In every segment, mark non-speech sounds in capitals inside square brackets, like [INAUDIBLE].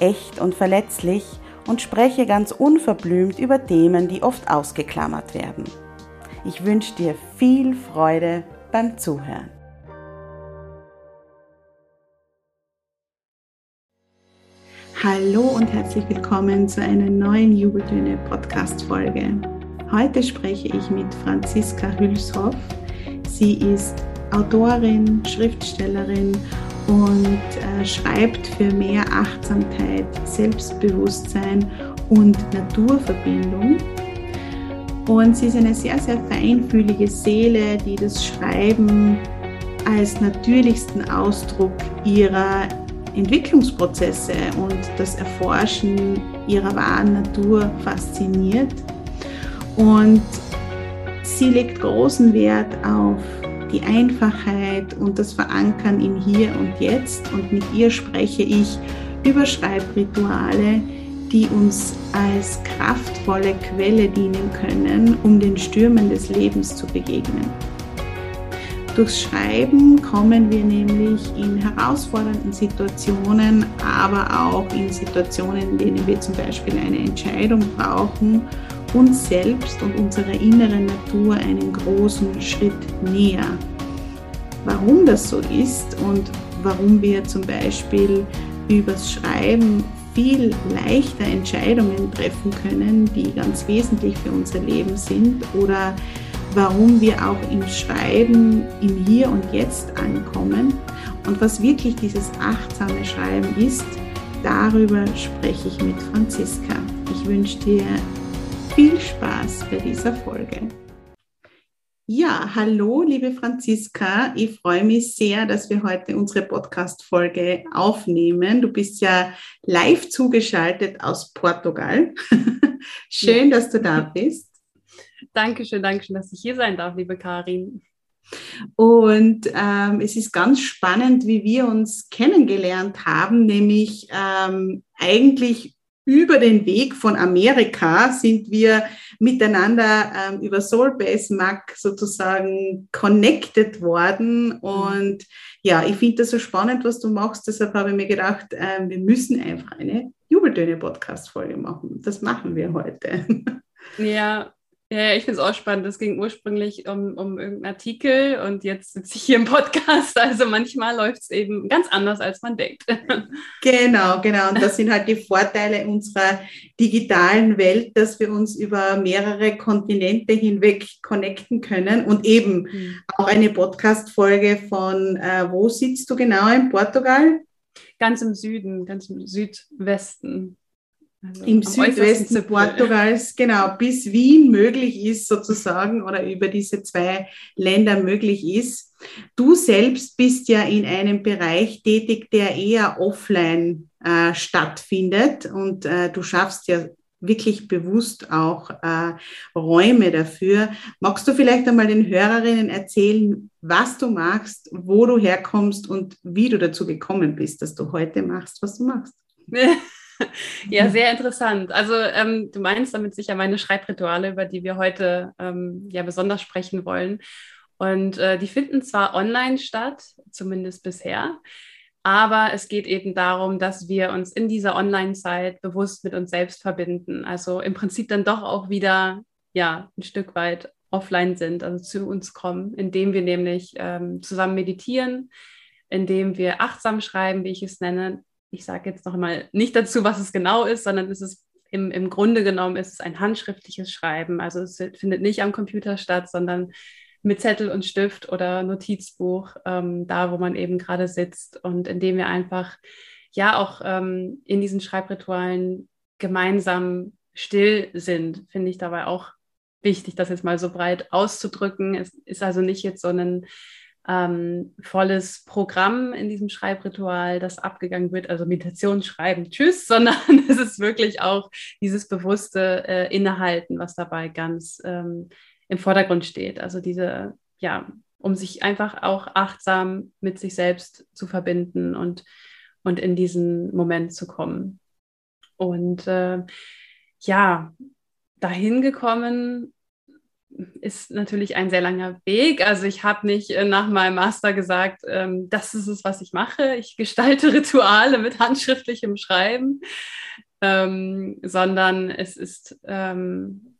echt und verletzlich und spreche ganz unverblümt über Themen, die oft ausgeklammert werden. Ich wünsche dir viel Freude beim Zuhören. Hallo und herzlich willkommen zu einer neuen Jubeltöne Podcast Folge. Heute spreche ich mit Franziska Hülshoff. Sie ist Autorin, Schriftstellerin und äh, schreibt für mehr Achtsamkeit, Selbstbewusstsein und Naturverbindung. Und sie ist eine sehr, sehr feinfühlige Seele, die das Schreiben als natürlichsten Ausdruck ihrer Entwicklungsprozesse und das Erforschen ihrer wahren Natur fasziniert. Und sie legt großen Wert auf die Einfachheit und das Verankern im Hier und Jetzt. Und mit ihr spreche ich über Schreibrituale, die uns als kraftvolle Quelle dienen können, um den Stürmen des Lebens zu begegnen. Durchs Schreiben kommen wir nämlich in herausfordernden Situationen, aber auch in Situationen, in denen wir zum Beispiel eine Entscheidung brauchen, uns selbst und unserer inneren Natur einen großen Schritt näher. Warum das so ist und warum wir zum Beispiel übers Schreiben viel leichter Entscheidungen treffen können, die ganz wesentlich für unser Leben sind oder warum wir auch im Schreiben im Hier und Jetzt ankommen und was wirklich dieses achtsame Schreiben ist, darüber spreche ich mit Franziska. Ich wünsche dir viel Spaß bei dieser Folge. Ja, hallo, liebe Franziska. Ich freue mich sehr, dass wir heute unsere Podcast-Folge aufnehmen. Du bist ja live zugeschaltet aus Portugal. [LAUGHS] Schön, dass du da bist. Dankeschön, Dankeschön, dass ich hier sein darf, liebe Karin. Und ähm, es ist ganz spannend, wie wir uns kennengelernt haben, nämlich ähm, eigentlich über den Weg von Amerika sind wir miteinander ähm, über Soulbase Mac sozusagen connected worden. Mhm. Und ja, ich finde das so spannend, was du machst. Deshalb habe ich mir gedacht, äh, wir müssen einfach eine Jubeltöne-Podcast-Folge machen. Das machen wir heute. [LAUGHS] Ja, ja, ich finde es auch spannend. Es ging ursprünglich um, um irgendeinen Artikel und jetzt sitze ich hier im Podcast. [LAUGHS] Also manchmal läuft es eben ganz anders, als man denkt. [LAUGHS] Genau, genau. Und das sind halt die Vorteile unserer digitalen Welt, dass wir uns über mehrere Kontinente hinweg connecten können und eben mhm. auch eine Podcast-Folge von, äh, wo sitzt du genau in Portugal? Ganz im Süden, ganz im Südwesten. Also Im Südwesten Portugals, genau, bis Wien möglich ist sozusagen oder über diese zwei Länder möglich ist. Du selbst bist ja in einem Bereich tätig, der eher offline äh, stattfindet und äh, du schaffst ja wirklich bewusst auch äh, Räume dafür. Magst du vielleicht einmal den Hörerinnen erzählen, was du machst, wo du herkommst und wie du dazu gekommen bist, dass du heute machst, was du machst? [LAUGHS] [LAUGHS] ja, sehr interessant. Also ähm, du meinst damit sicher meine Schreibrituale, über die wir heute ähm, ja besonders sprechen wollen. Und äh, die finden zwar online statt, zumindest bisher, aber es geht eben darum, dass wir uns in dieser Online-Zeit bewusst mit uns selbst verbinden. Also im Prinzip dann doch auch wieder ja ein Stück weit offline sind, also zu uns kommen, indem wir nämlich ähm, zusammen meditieren, indem wir achtsam schreiben, wie ich es nenne, ich sage jetzt noch mal nicht dazu, was es genau ist, sondern es ist im, im Grunde genommen ist es ein handschriftliches Schreiben. Also es findet nicht am Computer statt, sondern mit Zettel und Stift oder Notizbuch, ähm, da wo man eben gerade sitzt und indem wir einfach ja auch ähm, in diesen Schreibritualen gemeinsam still sind, finde ich dabei auch wichtig, das jetzt mal so breit auszudrücken. Es ist also nicht jetzt so ein ähm, volles Programm in diesem Schreibritual, das abgegangen wird, also Meditation schreiben, tschüss, [LAUGHS] sondern es ist wirklich auch dieses bewusste äh, Innehalten, was dabei ganz ähm, im Vordergrund steht. Also diese, ja, um sich einfach auch achtsam mit sich selbst zu verbinden und, und in diesen Moment zu kommen. Und äh, ja, dahin gekommen ist natürlich ein sehr langer Weg. Also ich habe nicht äh, nach meinem Master gesagt, ähm, das ist es, was ich mache. Ich gestalte [LAUGHS] Rituale mit handschriftlichem Schreiben, ähm, sondern es ist, ähm,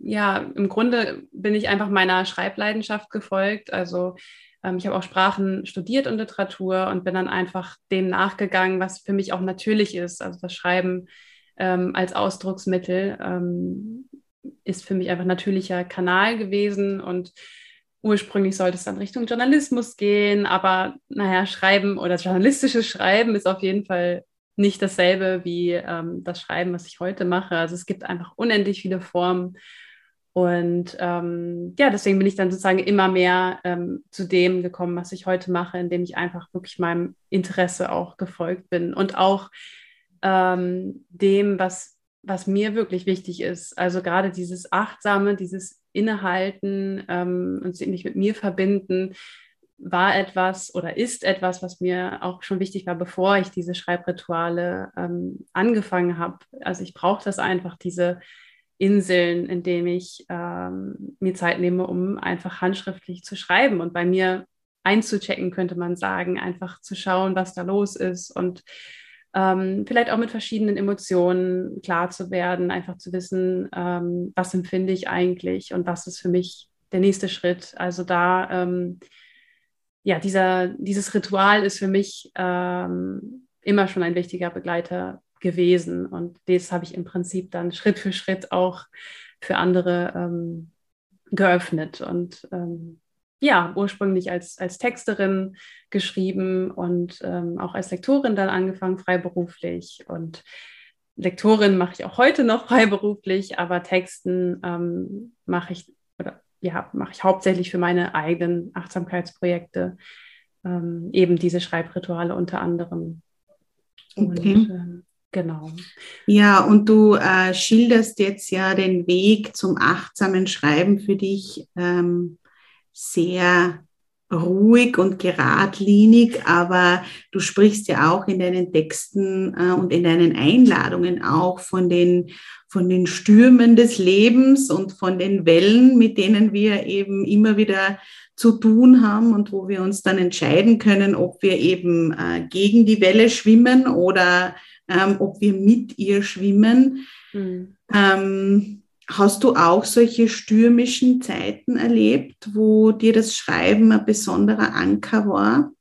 ja, im Grunde bin ich einfach meiner Schreibleidenschaft gefolgt. Also ähm, ich habe auch Sprachen studiert und Literatur und bin dann einfach dem nachgegangen, was für mich auch natürlich ist. Also das Schreiben ähm, als Ausdrucksmittel ähm, ist für mich einfach ein natürlicher Kanal gewesen und ursprünglich sollte es dann Richtung Journalismus gehen, aber naja, Schreiben oder journalistisches Schreiben ist auf jeden Fall nicht dasselbe wie ähm, das Schreiben, was ich heute mache. Also es gibt einfach unendlich viele Formen. Und ähm, ja, deswegen bin ich dann sozusagen immer mehr ähm, zu dem gekommen, was ich heute mache, indem ich einfach wirklich meinem Interesse auch gefolgt bin und auch ähm, dem, was was mir wirklich wichtig ist. Also gerade dieses Achtsame, dieses Innehalten ähm, und mich mit mir verbinden, war etwas oder ist etwas, was mir auch schon wichtig war, bevor ich diese Schreibrituale ähm, angefangen habe. Also ich brauche das einfach, diese Inseln, in denen ich ähm, mir Zeit nehme, um einfach handschriftlich zu schreiben und bei mir einzuchecken, könnte man sagen, einfach zu schauen, was da los ist und ähm, vielleicht auch mit verschiedenen Emotionen klar zu werden, einfach zu wissen, ähm, was empfinde ich eigentlich und was ist für mich der nächste Schritt. Also da, ähm, ja, dieser, dieses Ritual ist für mich ähm, immer schon ein wichtiger Begleiter gewesen und das habe ich im Prinzip dann Schritt für Schritt auch für andere ähm, geöffnet und ähm, ja, ursprünglich als, als Texterin geschrieben und ähm, auch als Lektorin dann angefangen, freiberuflich. Und Lektorin mache ich auch heute noch [LAUGHS] freiberuflich, aber Texten ähm, mache ich oder ja, mache ich hauptsächlich für meine eigenen Achtsamkeitsprojekte, ähm, eben diese Schreibrituale unter anderem. Okay. Und, ähm, Genau. Ja, und du äh, schilderst jetzt ja den Weg zum achtsamen Schreiben für dich ähm, sehr ruhig und geradlinig, aber du sprichst ja auch in deinen Texten äh, und in deinen Einladungen auch von den, von den Stürmen des Lebens und von den Wellen, mit denen wir eben immer wieder zu tun haben und wo wir uns dann entscheiden können, ob wir eben äh, gegen die Welle schwimmen oder ähm, ob wir mit ihr schwimmen. Mhm. Ähm, Hast du auch solche stürmischen Zeiten erlebt, wo dir das Schreiben ein besonderer Anker war?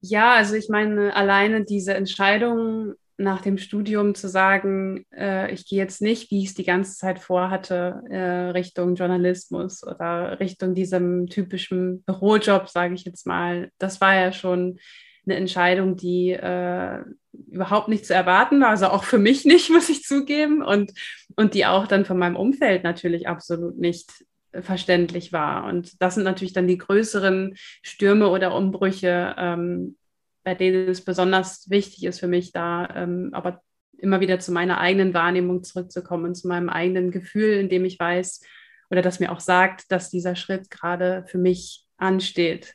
Ja, also ich meine, alleine diese Entscheidung nach dem Studium zu sagen, äh, ich gehe jetzt nicht, wie ich es die ganze Zeit vorhatte, äh, Richtung Journalismus oder Richtung diesem typischen Bürojob, sage ich jetzt mal, das war ja schon eine Entscheidung, die äh, überhaupt nicht zu erwarten war, also auch für mich [LAUGHS] nicht, muss ich zugeben, und, und die auch dann von meinem Umfeld natürlich absolut nicht verständlich war. Und das sind natürlich dann die größeren Stürme oder Umbrüche, ähm, bei denen es besonders wichtig ist für mich, da ähm, aber immer wieder zu meiner eigenen Wahrnehmung zurückzukommen und zu meinem eigenen Gefühl, in dem ich weiß oder das mir auch sagt, dass dieser Schritt gerade für mich ansteht.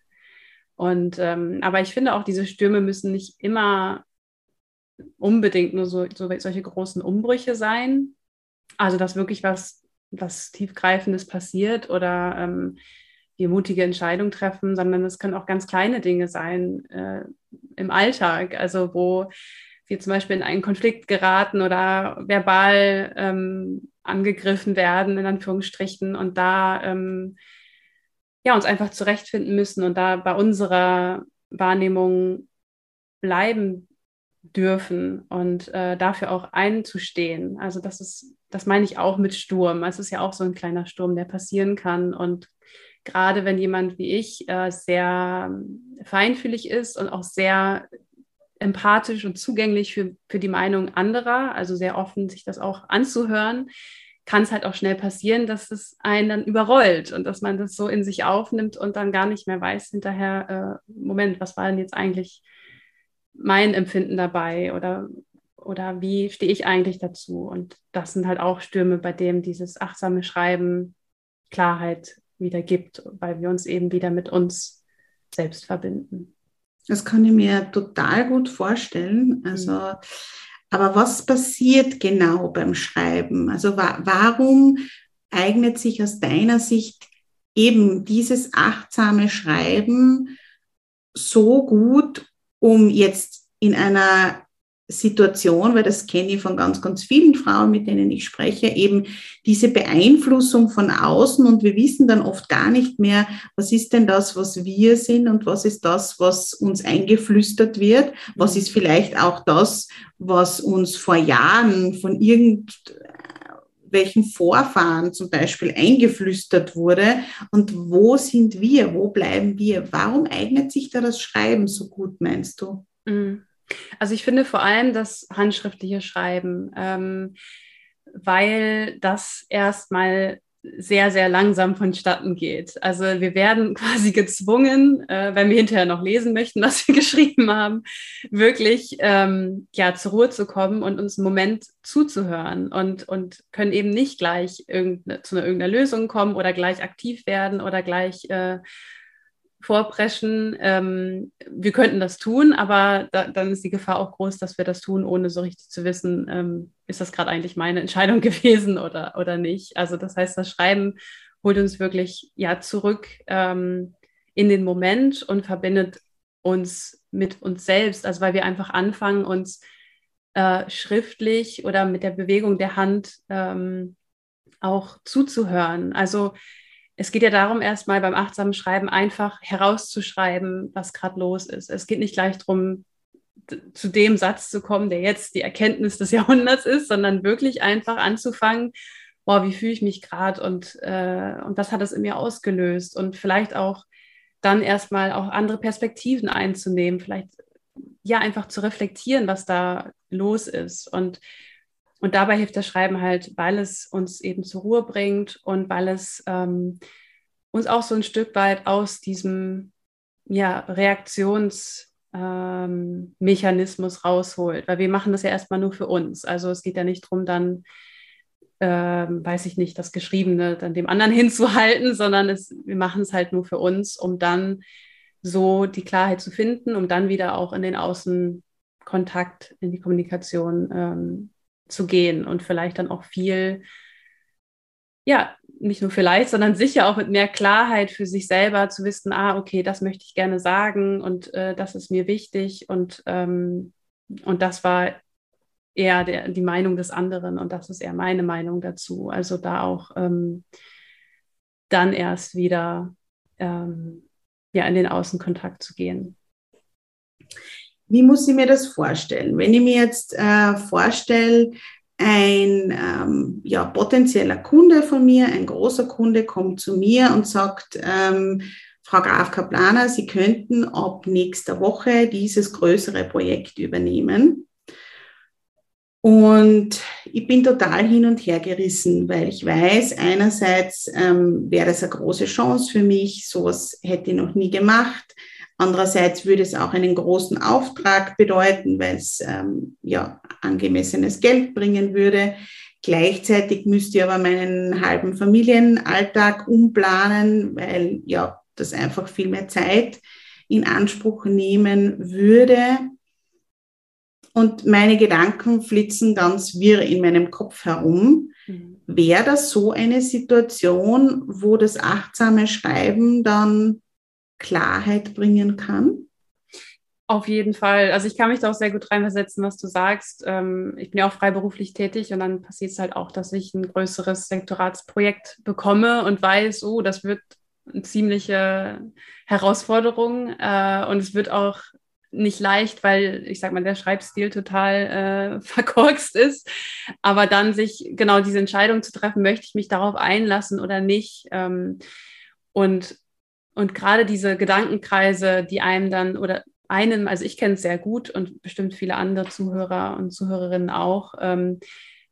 Und ähm, aber ich finde auch, diese Stürme müssen nicht immer unbedingt nur so, so solche großen Umbrüche sein. Also dass wirklich was, was tiefgreifendes passiert oder ähm, wir mutige Entscheidungen treffen, sondern es können auch ganz kleine Dinge sein äh, im Alltag. Also wo wir zum Beispiel in einen Konflikt geraten oder verbal ähm, angegriffen werden, in Anführungsstrichen, und da ähm, ja, uns einfach zurechtfinden müssen und da bei unserer Wahrnehmung bleiben dürfen und äh, dafür auch einzustehen. Also das ist, das meine ich auch mit Sturm. Es ist ja auch so ein kleiner Sturm, der passieren kann. Und gerade wenn jemand wie ich äh, sehr feinfühlig ist und auch sehr empathisch und zugänglich für, für die Meinung anderer, also sehr offen, sich das auch anzuhören, kann es halt auch schnell passieren, dass es einen dann überrollt und dass man das so in sich aufnimmt und dann gar nicht mehr weiß hinterher, äh, Moment, was war denn jetzt eigentlich mein Empfinden dabei oder, oder wie stehe ich eigentlich dazu? Und das sind halt auch Stürme, bei denen dieses achtsame Schreiben Klarheit wieder gibt, weil wir uns eben wieder mit uns selbst verbinden. Das kann ich mir total gut vorstellen. Also, mhm. Aber was passiert genau beim Schreiben? Also, wa warum eignet sich aus deiner Sicht eben dieses achtsame Schreiben so gut, um jetzt in einer Situation, weil das kenne ich von ganz, ganz vielen Frauen, mit denen ich spreche, eben diese Beeinflussung von außen und wir wissen dann oft gar nicht mehr, was ist denn das, was wir sind und was ist das, was uns eingeflüstert wird, was mhm. ist vielleicht auch das, was uns vor Jahren von irgendwelchen Vorfahren zum Beispiel eingeflüstert wurde und wo sind wir, wo bleiben wir, warum eignet sich da das Schreiben so gut, meinst du? Mhm. Also ich finde vor allem das handschriftliche Schreiben, ähm, weil das erstmal sehr, sehr langsam vonstatten geht. Also wir werden [LAUGHS] quasi gezwungen, äh, wenn wir hinterher noch lesen möchten, was wir [LAUGHS] geschrieben haben, wirklich ähm, ja, zur Ruhe zu kommen und uns einen Moment zuzuhören und, und können eben nicht gleich irgende, zu einer, irgendeiner Lösung kommen oder gleich aktiv werden oder gleich äh, vorpreschen. Ähm, wir könnten das tun, aber da, dann ist die Gefahr auch groß, dass wir das tun, ohne so richtig zu wissen, ähm, ist das gerade eigentlich meine Entscheidung [LAUGHS] gewesen oder, oder nicht. Also das heißt, das Schreiben holt uns wirklich ja zurück ähm, in den Moment und verbindet uns mit uns selbst. Also weil wir einfach anfangen, uns äh, schriftlich oder mit der Bewegung der Hand ähm, auch zuzuhören. Also es geht ja darum, erstmal beim achtsamen Schreiben einfach herauszuschreiben, was gerade los ist. Es geht nicht gleich darum, zu dem Satz zu kommen, der jetzt die Erkenntnis des [LAUGHS] Jahrhunderts ist, sondern wirklich einfach anzufangen, boah, wie fühle ich mich gerade und, äh, und was hat das in mir ausgelöst? Und vielleicht auch dann erstmal auch andere Perspektiven einzunehmen, vielleicht ja einfach zu reflektieren, was da los ist. Und und dabei hilft das Schreiben halt, weil es uns eben zur Ruhe bringt und weil es ähm, uns auch so ein Stück weit aus diesem ja, Reaktionsmechanismus ähm, rausholt. Weil wir machen das ja erstmal nur für uns. Also es geht ja nicht darum, dann, ähm, weiß ich nicht, das Geschriebene dann dem anderen [LAUGHS] hinzuhalten, sondern es, wir machen es halt nur für uns, um dann so die Klarheit zu finden, um dann wieder auch in den Außenkontakt, in die Kommunikation ähm, zu gehen und vielleicht dann auch viel, ja, nicht nur vielleicht, sondern sicher auch mit mehr Klarheit für sich selber zu wissen, ah, okay, das möchte ich gerne sagen und äh, das ist mir wichtig und, ähm, und das war eher der, die Meinung des anderen und das ist eher meine Meinung dazu. Also da auch ähm, dann erst wieder ähm, ja, in den Außenkontakt zu gehen. Wie muss ich mir das vorstellen? Wenn ich mir jetzt äh, vorstelle, ein ähm, ja, potenzieller Kunde von mir, ein großer Kunde kommt zu mir und sagt, ähm, Frau Graf Kaplaner, Sie könnten ab nächster Woche dieses größere Projekt übernehmen. Und ich bin total hin und her gerissen, weil ich weiß, einerseits ähm, wäre das eine große Chance für mich, sowas hätte ich noch nie gemacht. Andererseits würde es auch einen großen Auftrag bedeuten, weil es ähm, ja angemessenes Geld bringen würde. Gleichzeitig müsste ich aber meinen halben Familienalltag umplanen, weil ja das einfach viel mehr Zeit in Anspruch nehmen würde. Und meine Gedanken flitzen ganz wirr in meinem Kopf herum. Mhm. Wäre das so eine Situation, wo das achtsame Schreiben dann Klarheit bringen kann? Auf jeden Fall. Also ich kann mich da auch sehr gut reinversetzen, was du sagst. Ähm, ich bin ja auch freiberuflich tätig und dann passiert es halt auch, dass ich ein größeres Sektoratsprojekt bekomme und weiß, oh, das wird eine ziemliche Herausforderung äh, und es wird auch nicht leicht, weil ich sag mal, der Schreibstil total äh, [LAUGHS] verkorkst ist. Aber dann sich genau diese Entscheidung zu treffen, möchte ich mich darauf einlassen oder nicht. Ähm, und, und gerade diese Gedankenkreise, die einem dann oder einem, also ich kenne es sehr gut und bestimmt viele andere Zuhörer und Zuhörerinnen auch, ähm,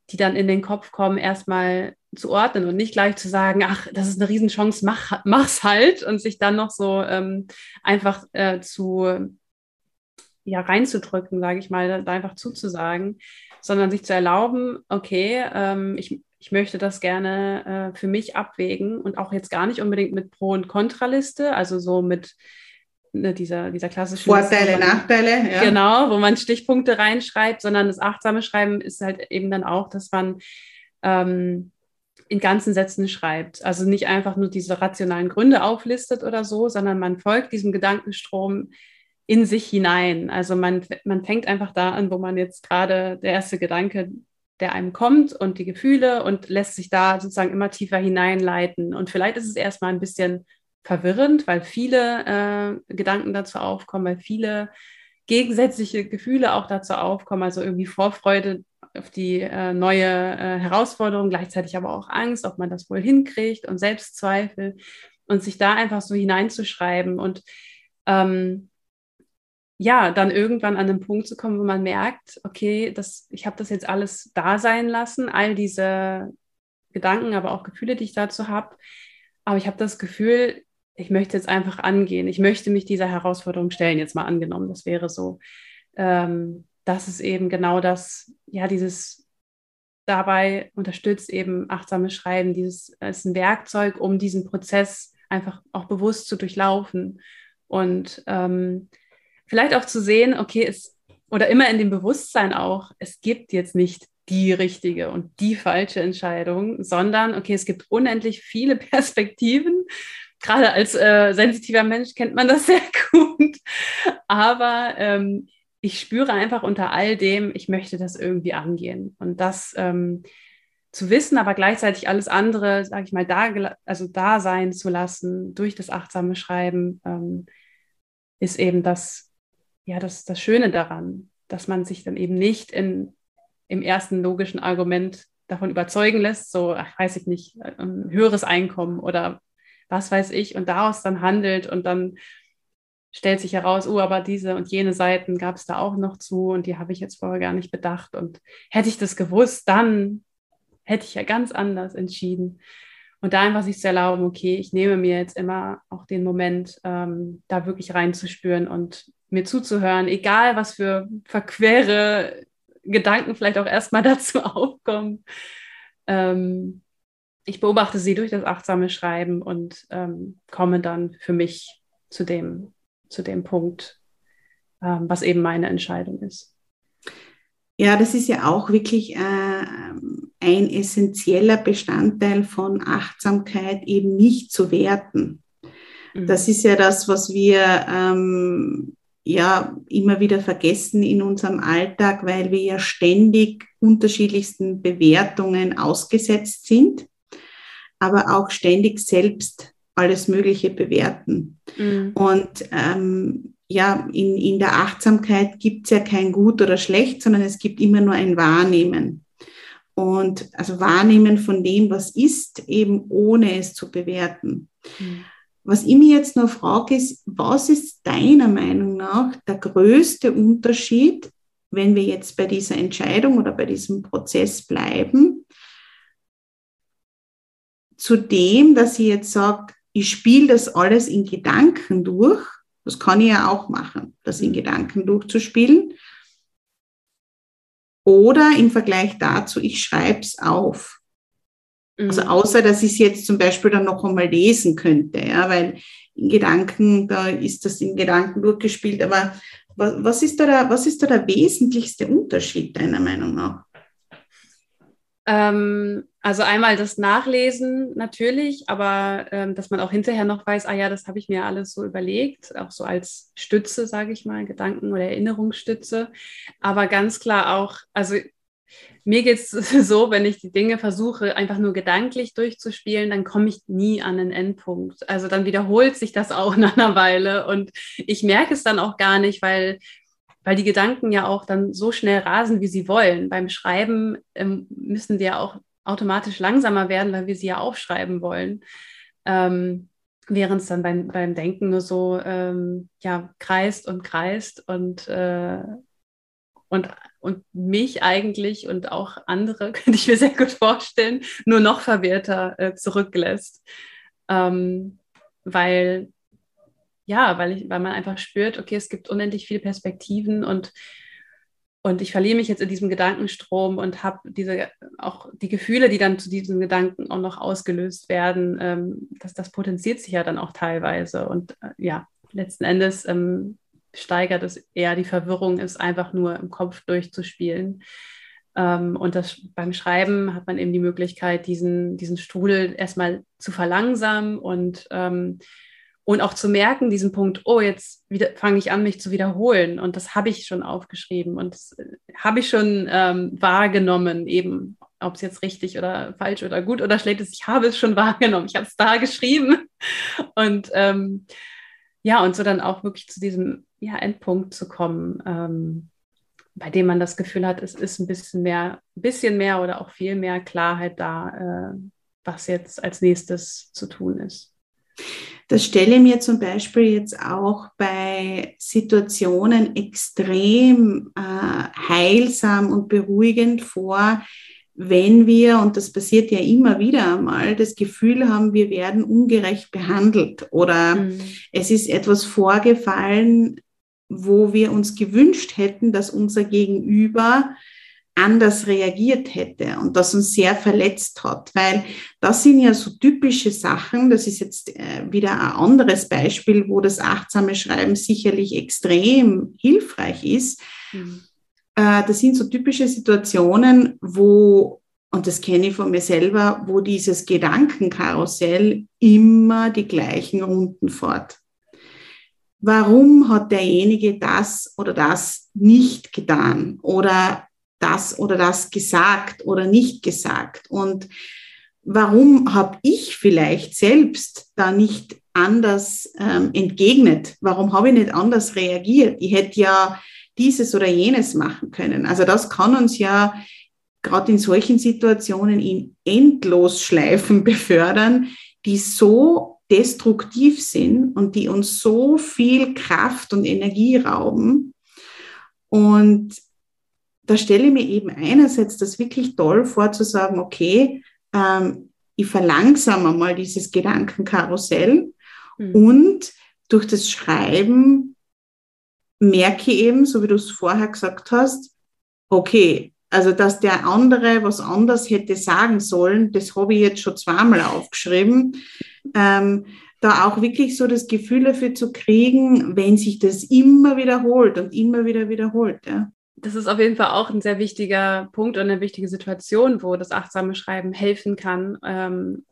die dann in den Kopf kommen, erstmal zu ordnen und nicht gleich zu sagen, ach, das ist eine Riesenchance, mach, mach's halt und sich dann noch so ähm, einfach äh, zu ja, reinzudrücken, sage ich mal, da einfach zuzusagen, sondern sich zu erlauben, okay, ähm, ich, ich möchte das gerne äh, für mich abwägen und auch jetzt gar nicht unbedingt mit Pro- und Kontraliste, also so mit ne, dieser, dieser klassischen Vorteile, man, Nachteile, ja. Genau, wo man Stichpunkte reinschreibt, sondern das achtsame Schreiben ist halt eben dann auch, dass man ähm, in ganzen Sätzen schreibt. Also nicht einfach nur diese rationalen Gründe auflistet oder so, sondern man folgt diesem Gedankenstrom in sich hinein. Also man, man fängt einfach da an, wo man jetzt gerade der erste Gedanke, der einem kommt und die Gefühle und lässt sich da sozusagen immer tiefer hineinleiten. Und vielleicht ist es erstmal ein bisschen verwirrend, weil viele äh, Gedanken dazu aufkommen, weil viele gegensätzliche Gefühle auch dazu aufkommen, also irgendwie Vorfreude auf die äh, neue äh, Herausforderung, gleichzeitig aber auch Angst, ob man das wohl hinkriegt und Selbstzweifel und sich da einfach so hineinzuschreiben und ähm, ja, dann irgendwann an den Punkt zu kommen, wo man merkt, okay, das, ich habe das jetzt alles da sein lassen, all diese Gedanken, aber auch Gefühle, die ich dazu habe. Aber ich habe das Gefühl, ich möchte jetzt einfach angehen. Ich möchte mich dieser Herausforderung stellen, jetzt mal angenommen. Das wäre so. Ähm, das ist eben genau das, ja, dieses dabei unterstützt eben achtsames Schreiben. Dieses ist ein Werkzeug, um diesen Prozess einfach auch bewusst zu durchlaufen und ähm, vielleicht auch zu sehen, okay, es oder immer in dem Bewusstsein auch, es gibt jetzt nicht die richtige und die falsche Entscheidung, sondern okay, es gibt unendlich viele [LAUGHS] Perspektiven gerade als äh, sensitiver Mensch kennt man das [LAUGHS] sehr gut. Aber ähm, ich spüre einfach unter all dem, ich möchte das irgendwie angehen. Und das ähm, zu wissen, aber gleichzeitig alles andere, sage ich mal, da, also da sein zu lassen durch das achtsame Schreiben, ähm, ist eben das, ja, das, das Schöne daran, dass man sich dann eben nicht in, im ersten logischen Argument davon überzeugen lässt, so, ach, weiß ich nicht, ein höheres Einkommen oder was weiß ich, und daraus dann handelt und dann stellt sich heraus, oh, aber diese und jene Seiten gab es da auch noch zu und die habe ich jetzt vorher gar nicht bedacht. Und hätte ich das gewusst, dann hätte ich ja ganz anders entschieden. Und da einfach sich zu erlauben, okay, ich nehme mir jetzt immer auch den Moment, ähm, da wirklich reinzuspüren und mir zuzuhören, egal was für verquere Gedanken vielleicht auch erstmal [LAUGHS] dazu aufkommen. Ähm, ich beobachte sie durch das achtsame Schreiben und ähm, komme dann für mich zu dem, zu dem Punkt, ähm, was eben meine Entscheidung ist. Ja, das ist ja auch wirklich äh, ein essentieller Bestandteil von Achtsamkeit, eben nicht zu werten. Mhm. Das ist ja das, was wir ähm, ja immer wieder vergessen in unserem Alltag, weil wir ja ständig unterschiedlichsten Bewertungen ausgesetzt sind aber auch ständig selbst alles Mögliche bewerten. Mhm. Und ähm, ja, in, in der Achtsamkeit gibt es ja kein Gut oder Schlecht, sondern es gibt immer nur ein Wahrnehmen. Und also Wahrnehmen von dem, was ist, eben ohne es zu bewerten. Mhm. Was ich mir jetzt noch frage, ist, was ist deiner Meinung nach der größte Unterschied, wenn wir jetzt bei dieser Entscheidung oder bei diesem Prozess bleiben, zu dem, dass ich jetzt sage, ich spiele das alles in Gedanken durch. Das kann ich ja auch machen, das in Gedanken durchzuspielen. Oder im Vergleich dazu, ich schreibe es auf. Also mhm. außer, dass ich es jetzt zum Beispiel dann noch einmal lesen könnte, ja, weil in Gedanken, da ist das in Gedanken durchgespielt. Aber was, was, ist, da der, was ist da der wesentlichste Unterschied deiner Meinung nach? Ähm, also einmal das Nachlesen natürlich, aber ähm, dass man auch hinterher noch weiß, ah ja, das habe ich mir alles so überlegt, auch so als Stütze, sage ich mal, Gedanken- oder Erinnerungsstütze. Aber ganz klar auch, also mir geht es [LAUGHS] so, wenn ich die Dinge versuche, einfach nur gedanklich durchzuspielen, dann komme ich nie an den Endpunkt. Also dann wiederholt sich das auch [LAUGHS] nach einer Weile und ich merke es dann auch gar nicht, weil, weil die Gedanken ja auch dann so schnell rasen, wie sie wollen. Beim Schreiben ähm, müssen die ja auch automatisch langsamer werden, weil wir sie ja aufschreiben wollen. Ähm, während es dann beim, beim Denken nur so ähm, ja, kreist und kreist und, äh, und, und mich eigentlich und auch andere, [LAUGHS] könnte ich mir sehr gut vorstellen, nur noch verwirrter äh, zurücklässt. Ähm, weil, ja, weil, ich, weil man einfach spürt, okay, es gibt unendlich viele Perspektiven und und ich verliere mich jetzt in diesem Gedankenstrom und habe diese auch die Gefühle, die dann zu diesen Gedanken auch noch ausgelöst werden, ähm, das, das potenziert sich ja dann auch teilweise. Und äh, ja, letzten Endes ähm, steigert es eher die Verwirrung, ist einfach nur im Kopf durchzuspielen. Ähm, und das beim Schreiben hat man eben die Möglichkeit, diesen, diesen Strudel erstmal zu verlangsamen und ähm, und auch zu merken, diesen Punkt, oh, jetzt fange ich an, mich zu wiederholen. Und das habe ich schon aufgeschrieben und das äh, habe ich schon ähm, wahrgenommen, eben, ob es jetzt richtig oder falsch oder gut oder schlecht ist. Ich habe es schon wahrgenommen. Ich habe es da geschrieben. [LAUGHS] Und ähm, ja, und so dann auch wirklich zu diesem ja, Endpunkt zu kommen, ähm, bei dem man das Gefühl hat, es ist ein bisschen mehr, ein bisschen mehr oder auch viel mehr Klarheit da, äh, was jetzt als nächstes zu tun ist. Das stelle ich mir zum Beispiel jetzt auch bei Situationen extrem äh, heilsam und beruhigend vor, wenn wir, und das passiert ja immer wieder einmal, das Gefühl haben, wir werden ungerecht behandelt oder mhm. es ist etwas vorgefallen, wo wir uns gewünscht hätten, dass unser Gegenüber anders reagiert hätte und das uns sehr verletzt hat, weil das sind ja so typische Sachen, das ist jetzt äh, wieder ein anderes Beispiel, wo das achtsame Schreiben sicherlich extrem hilfreich ist. Mhm. Das sind so typische Situationen, wo, und das kenne ich von mir selber, wo dieses Gedankenkarussell immer die gleichen Runden fort. Warum hat derjenige das oder das nicht getan? Oder das oder das gesagt oder nicht gesagt? Und warum habe ich vielleicht selbst da nicht anders ähm, entgegnet? Warum habe ich nicht anders reagiert? Ich hätte ja dieses oder jenes machen können. Also das kann uns ja gerade in solchen Situationen in Endlosschleifen [LAUGHS] befördern, die so destruktiv sind und die uns so viel Kraft und Energie rauben. Und da stelle ich mir eben einerseits das wirklich toll vor, zu sagen, okay, ähm, ich verlangsame mal dieses Gedankenkarussell mhm. und durch das Schreiben merke ich eben, so wie du es vorher gesagt hast, okay, also dass der andere was anders hätte sagen sollen, das habe ich jetzt schon zweimal aufgeschrieben. Ähm, da auch wirklich so das Gefühl dafür zu kriegen, wenn sich das immer wiederholt und immer wieder wiederholt. Ja das ist auf jeden Fall auch ein sehr wichtiger Punkt und eine wichtige Situation, wo das achtsame Schreiben helfen kann, ähm,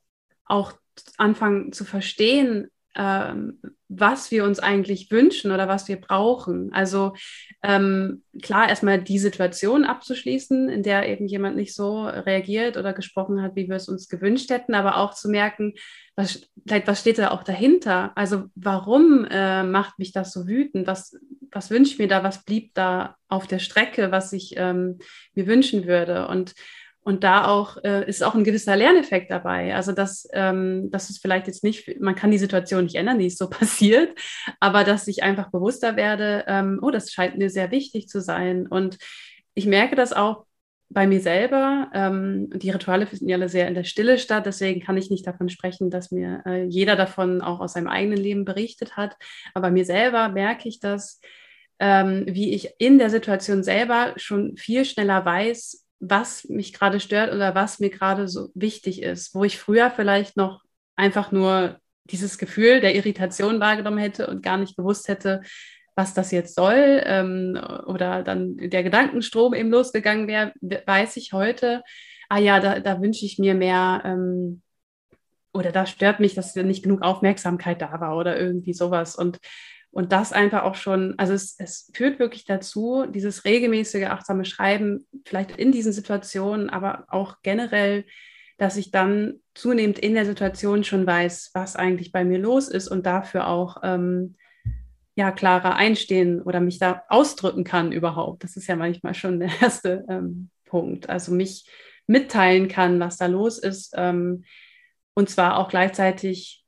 auch anfangen zu verstehen, ähm, was wir uns eigentlich wünschen oder was wir brauchen. Also ähm, klar, erstmal die Situation abzuschließen, in der eben jemand nicht so reagiert oder gesprochen hat, wie wir es uns gewünscht hätten, aber auch zu merken, was, vielleicht was steht da auch dahinter? Also warum äh, macht mich das so wütend? Was, was wünscht mir da? Was blieb da auf der Strecke, was ich ähm, mir wünschen würde? Und und da auch äh, ist auch ein gewisser Lerneffekt dabei. Also dass, ähm, dass es vielleicht jetzt nicht, man kann die Situation nicht ändern, die ist so [LAUGHS] passiert, aber dass ich einfach bewusster werde, ähm, oh, das scheint mir sehr wichtig zu sein. Und ich merke das auch bei mir selber. Ähm, die Rituale finden ja alle sehr in der Stille statt, deswegen kann ich nicht davon sprechen, dass mir äh, jeder davon auch aus seinem eigenen Leben berichtet hat. Aber bei mir selber merke ich das, ähm, wie ich in der Situation selber schon viel schneller weiß, was mich gerade stört oder was mir gerade so wichtig ist, wo ich früher vielleicht noch einfach nur dieses Gefühl der Irritation wahrgenommen hätte und gar nicht gewusst hätte, was das jetzt soll ähm, oder dann der Gedankenstrom eben losgegangen wäre, weiß ich heute, ah ja, da, da wünsche ich mir mehr ähm, oder da stört mich, dass nicht genug Aufmerksamkeit da war oder irgendwie sowas. Und Und das einfach auch schon, also es, es führt wirklich dazu, dieses regelmäßige achtsame Schreiben, vielleicht in diesen Situationen, aber auch generell, dass ich dann zunehmend in der Situation schon weiß, was eigentlich bei mir los ist und dafür auch ähm, ja klarer einstehen oder mich da ausdrücken kann überhaupt. Das ist ja manchmal schon der erste ähm, Punkt. Also mich mitteilen kann, was da los ist. Ähm, und zwar auch gleichzeitig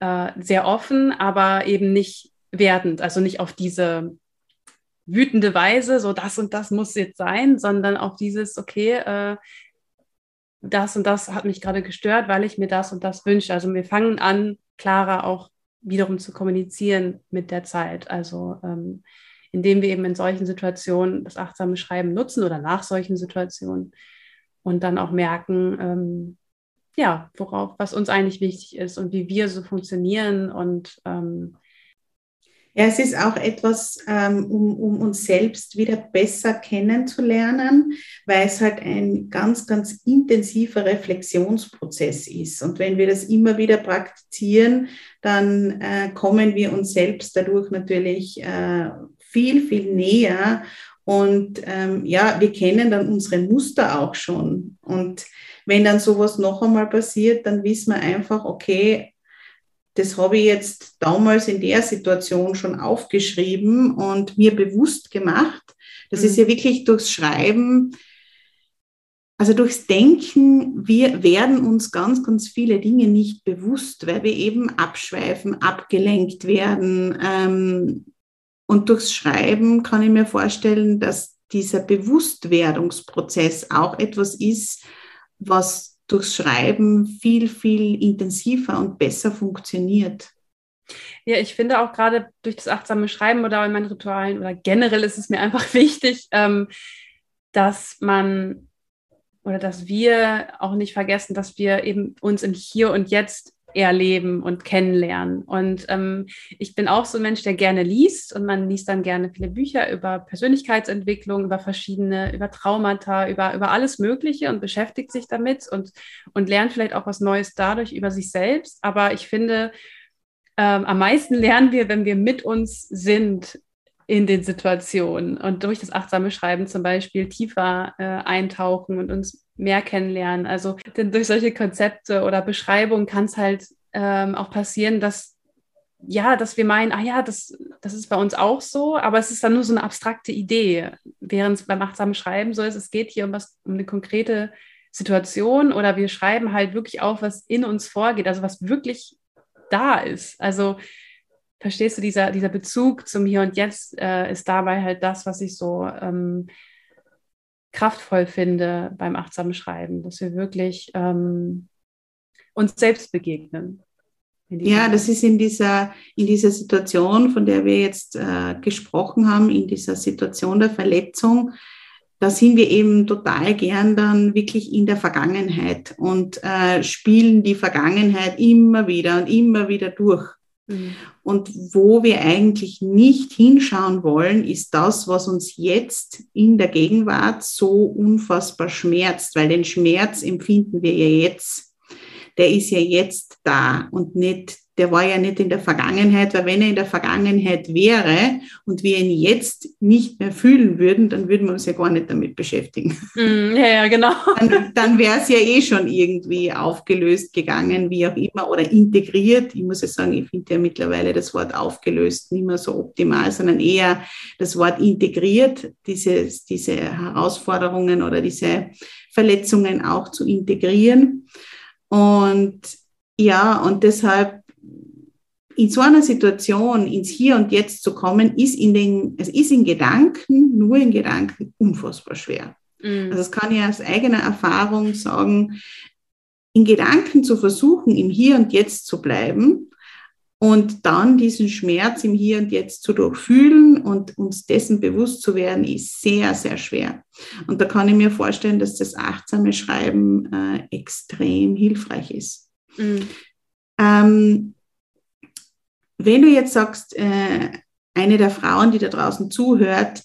äh, sehr offen, aber eben nicht wertend, also nicht auf diese wütende Weise, so das und das muss jetzt sein, sondern auf dieses, okay, äh, das und das hat mich gerade gestört, weil ich mir das und das wünsche. Also wir fangen an, klarer auch wiederum zu kommunizieren mit der Zeit. Also ähm, indem wir eben in solchen Situationen das achtsame Schreiben nutzen oder nach solchen Situationen und dann auch merken, ähm, ja, worauf, was uns eigentlich wichtig ist und wie wir so funktionieren und ähm, ja, es ist auch etwas, ähm, um, um uns selbst wieder besser kennenzulernen, weil es halt ein ganz, ganz intensiver Reflexionsprozess ist. Und wenn wir das immer wieder praktizieren, dann äh, kommen wir uns selbst dadurch natürlich äh, viel, viel näher. Und ähm, ja, wir kennen dann unsere Muster auch schon. Und wenn dann sowas noch einmal passiert, dann wissen wir einfach, okay, das habe ich jetzt damals in der Situation schon aufgeschrieben und mir bewusst gemacht. Das mhm. ist ja wirklich durchs Schreiben, also durchs Denken, wir werden uns ganz, ganz viele Dinge nicht bewusst, weil wir eben abschweifen, abgelenkt werden. Ähm, und durchs Schreiben kann ich mir vorstellen, dass dieser Bewusstwerdungsprozess auch etwas ist, was durchs Schreiben viel, viel intensiver und besser funktioniert. Ja, ich finde auch gerade durch das achtsame Schreiben oder in meinen Ritualen oder generell ist es mir einfach [LAUGHS] wichtig, ähm, dass man oder dass wir auch nicht vergessen, dass wir eben uns im Hier und Jetzt erleben und kennenlernen. Und ähm, ich bin auch so ein Mensch, der gerne liest und man liest dann gerne viele Bücher über Persönlichkeitsentwicklung, über verschiedene, über Traumata, über, über alles Mögliche und beschäftigt sich damit und, und lernt vielleicht auch was Neues dadurch über sich selbst. Aber ich finde, ähm, am meisten [LAUGHS] lernen wir, wenn wir mit uns sind in den Situationen und durch das achtsame Schreiben zum Beispiel tiefer äh, eintauchen und uns mehr kennenlernen. Also denn durch solche Konzepte oder Beschreibungen kann es halt ähm, auch passieren, dass ja, dass wir meinen, ah ja, das, das ist bei uns auch so, aber es ist dann nur so eine abstrakte Idee, während es beim achtsamen Schreiben so ist, es geht hier um was, um eine konkrete Situation oder wir schreiben halt wirklich auf, was in uns vorgeht, also was wirklich da ist. Also verstehst du, dieser, dieser Bezug zum Hier und Jetzt äh, ist dabei halt das, was ich so ähm, kraftvoll finde beim achtsamen Schreiben, dass wir wirklich ähm, uns selbst begegnen. Ja, das ist in dieser, in dieser Situation, von der wir jetzt äh, gesprochen haben, in dieser Situation der Verletzung, da sind wir eben total gern dann wirklich in der Vergangenheit und äh, spielen die Vergangenheit immer wieder und immer wieder durch. Mhm. Und wo wir eigentlich nicht hinschauen wollen, ist das, was uns jetzt in der Gegenwart so unfassbar schmerzt, weil den Schmerz empfinden wir ja jetzt. Der ist ja jetzt da und nicht der war ja nicht in der Vergangenheit, weil wenn er in der Vergangenheit wäre und wir ihn jetzt nicht mehr fühlen würden, dann würden wir uns ja gar nicht damit beschäftigen. Mm, ja, ja, genau. Dann, dann wäre es ja eh schon irgendwie aufgelöst gegangen, wie auch immer, oder integriert. Ich muss ja sagen, ich finde ja mittlerweile das Wort aufgelöst nicht mehr so optimal, sondern eher das Wort integriert, diese, diese Herausforderungen oder diese Verletzungen auch zu integrieren. Und ja, und deshalb in so einer Situation ins Hier und Jetzt zu kommen, ist in den, es ist in Gedanken, nur in Gedanken unfassbar schwer. Mhm. Also das kann ich aus eigener Erfahrung sagen, in Gedanken zu versuchen, im Hier und Jetzt zu bleiben und dann diesen Schmerz im Hier und Jetzt zu durchfühlen und uns dessen bewusst zu werden, ist sehr, sehr schwer. Und da kann ich mir vorstellen, dass das achtsame Schreiben äh, extrem hilfreich ist. Mhm. Ähm, wenn du jetzt sagst, äh, eine der Frauen, die da draußen zuhört,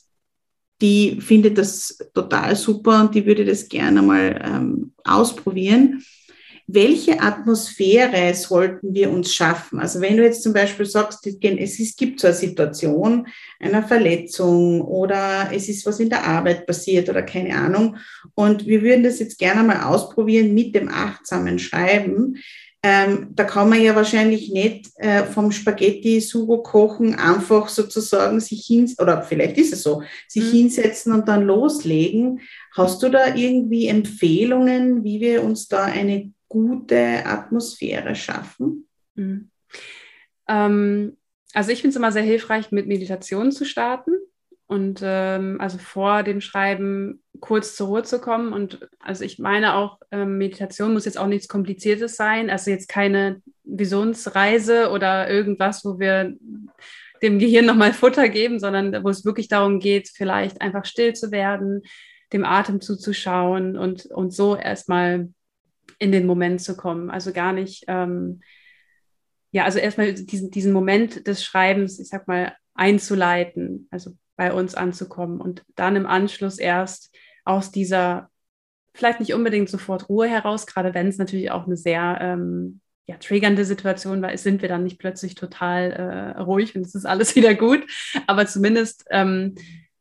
die findet das total super und die würde das gerne mal ähm, ausprobieren. welche Atmosphäre sollten wir uns schaffen? Also wenn du jetzt zum Beispiel sagst, es gibt so eine Situation einer Verletzung oder es ist was in der Arbeit passiert oder keine Ahnung und wir würden das jetzt gerne mal ausprobieren mit dem achtsamen Schreiben. Ähm, da kann man ja wahrscheinlich nicht äh, vom Spaghetti-Sugo kochen einfach sozusagen sich hin, oder vielleicht ist es so, sich mhm. hinsetzen und dann loslegen. Hast du da irgendwie Empfehlungen, wie wir uns da eine gute Atmosphäre schaffen? Mhm. Ähm, also ich finde es immer sehr hilfreich, mit Meditation zu starten und ähm, also vor dem Schreiben kurz zur Ruhe zu kommen. Und also ich meine auch, ähm, Meditation muss jetzt auch nichts Kompliziertes sein, also jetzt keine Visionsreise oder irgendwas, wo wir dem Gehirn nochmal Futter geben, sondern wo es wirklich darum geht, vielleicht einfach still zu werden, dem Atem zuzuschauen und, und so erstmal in den Moment zu kommen. Also gar nicht, ähm, ja, also erstmal diesen, diesen Moment des Schreibens, ich sag mal, einzuleiten, also bei uns anzukommen und dann im Anschluss erst aus dieser, vielleicht nicht unbedingt sofort Ruhe heraus, gerade wenn es natürlich auch eine sehr ähm, ja, triggernde Situation war, sind wir dann nicht plötzlich total äh, ruhig und es ist alles [LAUGHS] wieder gut. Aber zumindest ähm,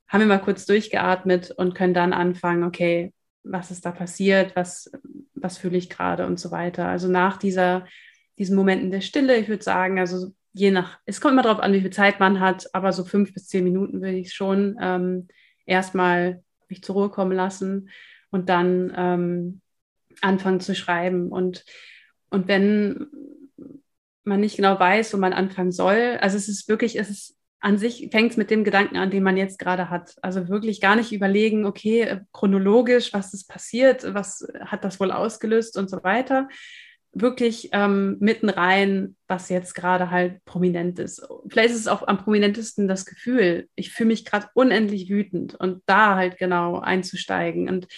haben wir mal kurz durchgeatmet und können dann anfangen, okay, was ist da passiert, was, was fühle ich gerade und so weiter. Also nach dieser, diesen Momenten der Stille, ich würde sagen, also je nach, es kommt immer darauf an, wie viel Zeit man hat, aber so fünf bis zehn Minuten würde ich schon ähm, erstmal mich zur Ruhe kommen lassen und dann ähm, anfangen zu schreiben. Und, und wenn man nicht genau weiß, wo man anfangen soll, also es ist wirklich, es ist an sich fängt es mit dem Gedanken an, den man jetzt gerade hat. Also wirklich gar nicht überlegen, okay, äh, chronologisch, was ist passiert, was hat das wohl ausgelöst und so weiter. Wirklich ähm, mitten rein, was jetzt gerade halt prominent ist. Vielleicht ist es auch am prominentesten das Gefühl, ich fühle mich gerade unendlich wütend und da halt genau einzusteigen und,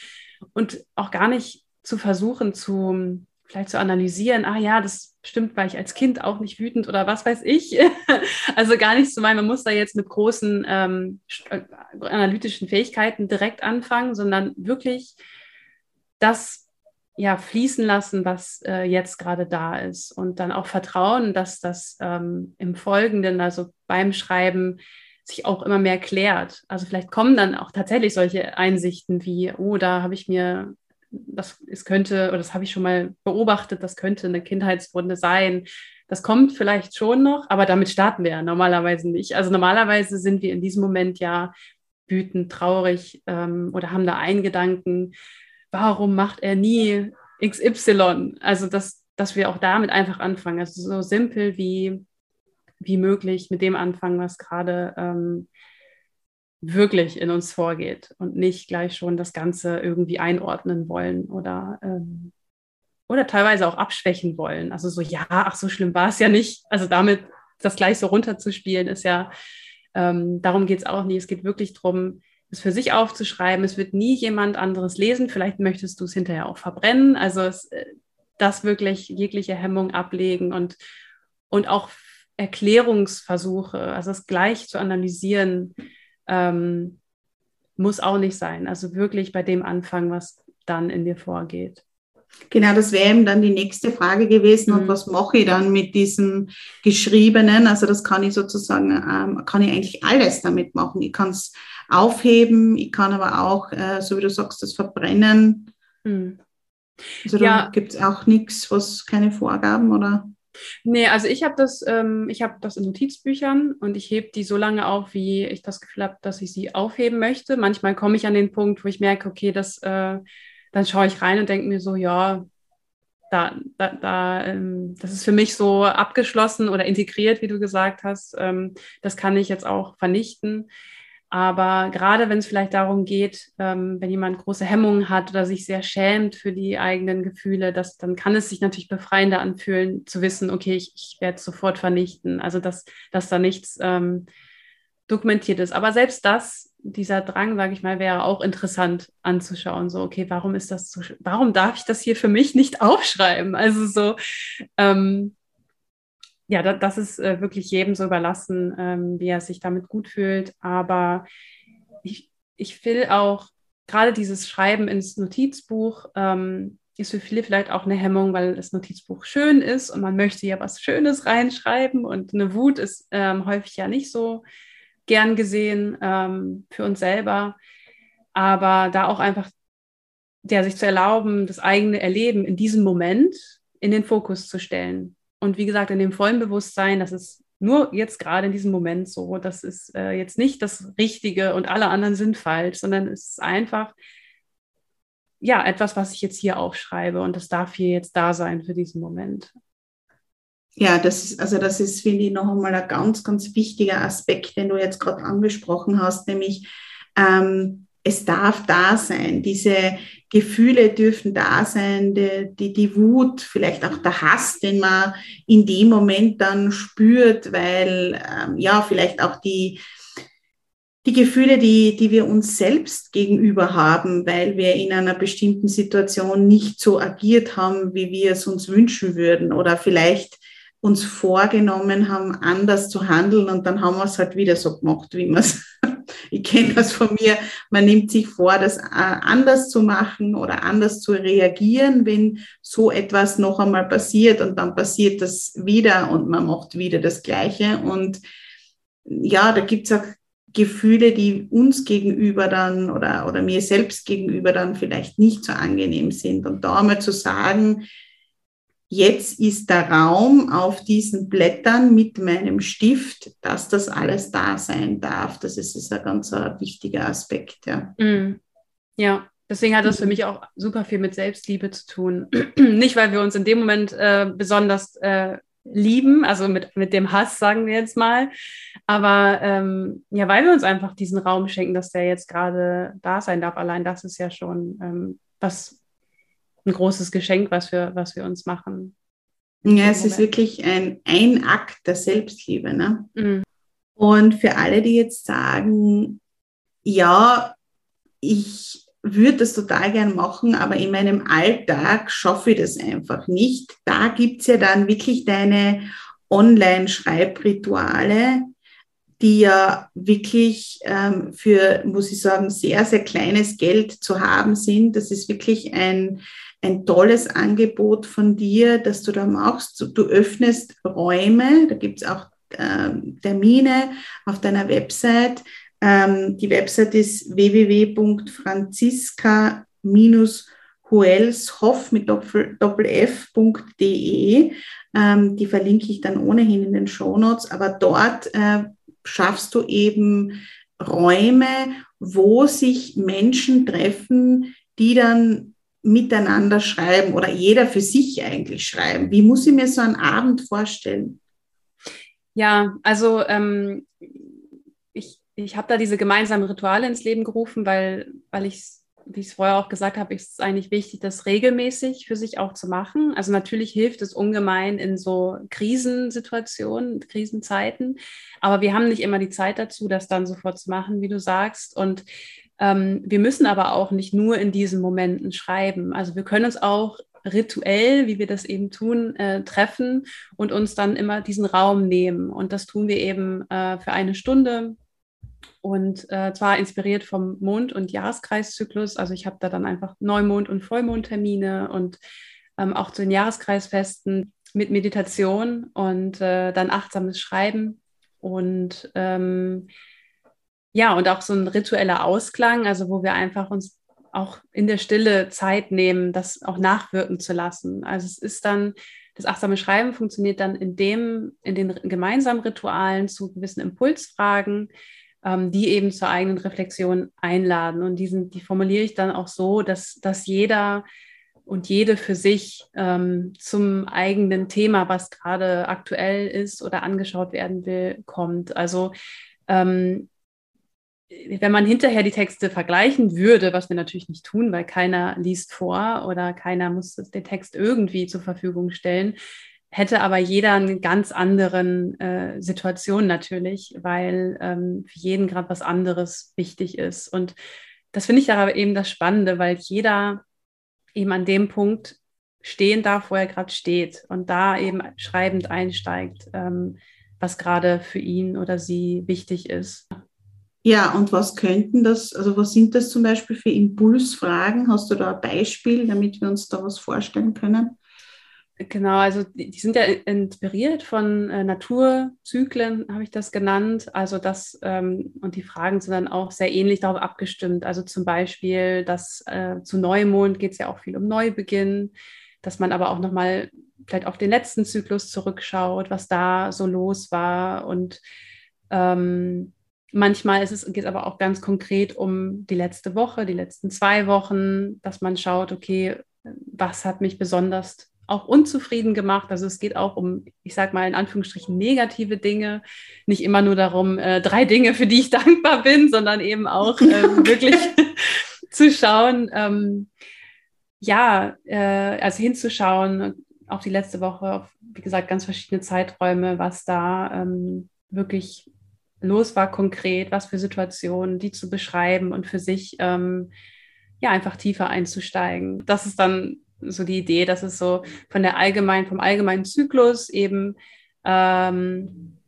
und auch gar nicht zu versuchen zu vielleicht zu analysieren, ah ja, das stimmt, war ich als Kind auch nicht wütend oder was weiß ich. [LAUGHS] also gar nicht zu meinen, man muss da jetzt mit großen ähm, äh, analytischen Fähigkeiten direkt anfangen, sondern wirklich das ja fließen lassen, was äh, jetzt gerade da ist und dann auch vertrauen, dass das ähm, im Folgenden, also beim Schreiben, sich auch immer mehr klärt. Also vielleicht kommen dann auch tatsächlich solche Einsichten wie, oh, da habe ich mir das es könnte, oder das habe ich schon mal beobachtet, das könnte eine Kindheitswunde sein. Das kommt vielleicht schon noch, aber damit starten wir ja normalerweise nicht. Also normalerweise sind wir in diesem Moment ja wütend, traurig ähm, oder haben da einen Gedanken, warum macht er nie XY? Also dass, dass wir auch damit einfach anfangen. Also so simpel wie, wie möglich mit dem anfangen, was gerade ähm, wirklich in uns vorgeht und nicht gleich schon das Ganze irgendwie einordnen wollen oder, ähm, oder teilweise auch abschwächen wollen. Also so, ja, ach, so schlimm war es ja nicht. Also damit das gleich so runterzuspielen, ist ja, ähm, darum geht es auch nie. Es geht wirklich darum, es für sich aufzuschreiben. Es wird nie jemand anderes lesen. Vielleicht möchtest du es hinterher auch verbrennen. Also es, äh, das wirklich jegliche Hemmung ablegen und, und auch Erklärungsversuche, also es gleich zu analysieren, ähm, muss auch nicht sein. Also wirklich bei dem anfangen, was dann in dir vorgeht. Genau, das wäre eben dann die nächste Frage gewesen. Mhm. Und was mache ich dann mit diesem Geschriebenen? Also das kann ich sozusagen, ähm, kann ich eigentlich alles damit machen. Ich kann es aufheben, ich kann aber auch, äh, so wie du sagst, das verbrennen. Mhm. Also da ja. gibt es auch nichts, was keine Vorgaben oder? Nee, also ich habe das, ähm, ich habe das in Notizbüchern und ich hebe die so lange auf, wie ich das Gefühl habe, dass ich sie aufheben möchte. Manchmal komme ich an den Punkt, wo ich merke, okay, das, äh, dann schaue ich rein und denke mir so, ja, da, da, da ähm, das ist für mich so abgeschlossen oder integriert, wie du gesagt hast. Ähm, das kann ich jetzt auch vernichten. Aber gerade wenn es vielleicht darum geht, ähm, wenn jemand große Hemmungen hat oder sich sehr schämt für die eigenen Gefühle, das, dann kann es sich natürlich befreiender anfühlen, zu wissen, okay, ich, ich werde es sofort vernichten. Also dass, dass da nichts ähm, dokumentiert ist. Aber selbst das, dieser Drang, sage ich mal, wäre auch interessant anzuschauen. So, okay, warum ist das so, warum darf ich das hier für mich nicht [LAUGHS] aufschreiben? Also so, ähm, ja, da, das ist äh, wirklich jedem so überlassen, ähm, wie er sich damit gut fühlt. Aber ich, ich will auch gerade dieses Schreiben ins Notizbuch, ähm, ist für viele vielleicht auch eine Hemmung, weil das Notizbuch schön ist und man möchte ja was Schönes reinschreiben und eine Wut ist ähm, häufig ja nicht so gern gesehen ähm, für uns selber. Aber da auch einfach der sich zu erlauben, das eigene Erleben in diesem Moment in den Fokus zu stellen. Und wie gesagt, in dem vollen Bewusstsein, dass es nur jetzt gerade in diesem Moment so, das ist äh, jetzt nicht das Richtige und alle anderen sind falsch, sondern es ist einfach ja etwas, was ich jetzt hier aufschreibe und das darf hier jetzt da sein für diesen Moment. Ja, das ist, also das ist, finde ich, noch einmal ein ganz, ganz wichtiger Aspekt, den du jetzt gerade angesprochen hast, nämlich ähm, es darf da sein. Diese Gefühle dürfen da sein, die, die, die, Wut, vielleicht auch der Hass, den man in dem Moment dann spürt, weil ähm, ja, vielleicht auch die, die Gefühle, die, die wir uns selbst gegenüber haben, weil wir in einer bestimmten Situation nicht so agiert haben, wie wir es uns wünschen würden oder vielleicht uns vorgenommen haben, anders zu handeln und dann haben wir es halt wieder so gemacht, wie wir es ich kenne das von mir, man nimmt sich vor, das äh, anders zu machen oder anders zu reagieren, wenn so etwas noch einmal passiert und dann passiert das wieder und man macht wieder das Gleiche. Und ja, da gibt es auch Gefühle, die uns gegenüber dann oder, oder mir selbst gegenüber dann vielleicht nicht so angenehm sind. Und da einmal zu sagen, jetzt ist der Raum auf diesen Blättern mit meinem Stift, dass das alles da sein darf. Das ist, ist ein ganz ein äh, wichtiger Aspekt. Ja. Mm. ja, deswegen hat das für mich auch super viel mit Selbstliebe zu tun. [CLEARS THROAT] Nicht, weil wir uns in dem Moment äh, besonders äh, lieben, also mit, mit dem Hass, sagen wir jetzt mal, aber ähm, ja, weil wir uns einfach diesen Raum schenken, dass der jetzt gerade da sein darf. Allein das ist ja schon ähm, was ein großes Geschenk, was wir, was wir uns machen. Ja, es ist wirklich ein, ein Akt der Selbstliebe. Ne? Mhm. Und für alle, die jetzt sagen, ja, ich würde das total gern machen, aber in meinem Alltag schaffe ich das einfach nicht. Da gibt es ja dann wirklich deine Online-Schreibrituale, die ja wirklich ähm, für, muss ich sagen, sehr, sehr kleines Geld zu haben sind. Das ist wirklich ein, ein tolles Angebot von dir, das du da machst. Du öffnest Räume, da gibt es auch ähm, Termine auf deiner Website. Ähm, die Website ist www.franziska- huelshoff mit doppelf.de. Ähm, die verlinke ich dann ohnehin in den Shownotes, aber dort äh, schaffst du eben Räume, wo sich Menschen treffen, die dann miteinander schreiben oder jeder für sich eigentlich schreiben? Wie muss ich mir so einen Abend vorstellen? Ja, also ähm, ich, ich habe da diese gemeinsamen Rituale ins Leben gerufen, weil, weil ich, wie ich es vorher auch gesagt habe, ist es eigentlich wichtig, das regelmäßig für sich auch zu machen. Also natürlich hilft es ungemein in so Krisensituationen, Krisenzeiten, aber wir haben nicht immer die Zeit dazu, das dann sofort zu machen, wie du sagst. Und ähm, wir müssen aber auch nicht nur in diesen Momenten schreiben. Also wir können uns auch rituell, wie wir das eben tun, äh, treffen und uns dann immer diesen Raum nehmen. Und das tun wir eben äh, für eine Stunde. Und äh, zwar inspiriert vom Mond- und Jahreskreiszyklus. Also ich habe da dann einfach Neumond- und Vollmondtermine und ähm, auch zu den Jahreskreisfesten mit Meditation und äh, dann achtsames Schreiben. Und ähm, ja, und auch so ein ritueller Ausklang, also wo wir einfach uns auch in der Stille Zeit nehmen, das auch nachwirken zu lassen. Also es ist dann, das achtsame Schreiben funktioniert dann in dem, in den gemeinsamen Ritualen zu gewissen Impulsfragen, ähm, die eben zur eigenen Reflexion einladen. Und diesen, die formuliere ich dann auch so, dass, dass jeder und jede für sich ähm, zum eigenen Thema, was gerade aktuell ist oder angeschaut werden will, kommt. Also ähm, wenn man hinterher die Texte vergleichen würde, was wir natürlich nicht tun, weil keiner liest vor oder keiner muss den Text irgendwie zur Verfügung stellen, hätte aber jeder eine ganz anderen äh, Situation natürlich, weil ähm, für jeden gerade was anderes wichtig ist. Und das finde ich aber eben das Spannende, weil jeder eben an dem Punkt stehen darf, wo er gerade steht und da eben schreibend einsteigt, ähm, was gerade für ihn oder sie wichtig ist. Ja, und was könnten das, also was sind das zum Beispiel für Impulsfragen? Hast du da ein Beispiel, damit wir uns da was vorstellen können? Genau, also die, sind ja inspiriert von äh, Naturzyklen, habe ich das genannt. Also das, ähm, und die Fragen sind dann auch sehr ähnlich darauf abgestimmt. Also zum Beispiel, dass äh, zu Neumond geht es ja auch viel um Neubeginn, dass man aber auch nochmal vielleicht auf den letzten Zyklus zurückschaut, was da so los war. Und ähm, manchmal es, geht es aber auch ganz konkret um die letzte Woche, die letzten zwei Wochen, dass man schaut, okay, was hat mich besonders auch unzufrieden gemacht. Also es geht auch um, ich sage mal in Anführungsstrichen, negative Dinge. Nicht immer nur darum, äh, drei Dinge, für die ich [LAUGHS] dankbar bin, sondern eben auch äh, [LAUGHS] wirklich zu schauen, ähm, ja, äh, also hinzuschauen, auch die letzte Woche, auf, wie gesagt, ganz verschiedene Zeiträume, was da ähm, wirklich los war konkret, was für Situationen, die zu beschreiben und für sich ähm, ja einfach tiefer einzusteigen. Das ist dann so die Idee, dass es so von der allgemeinen, vom allgemeinen Zyklus eben ähm,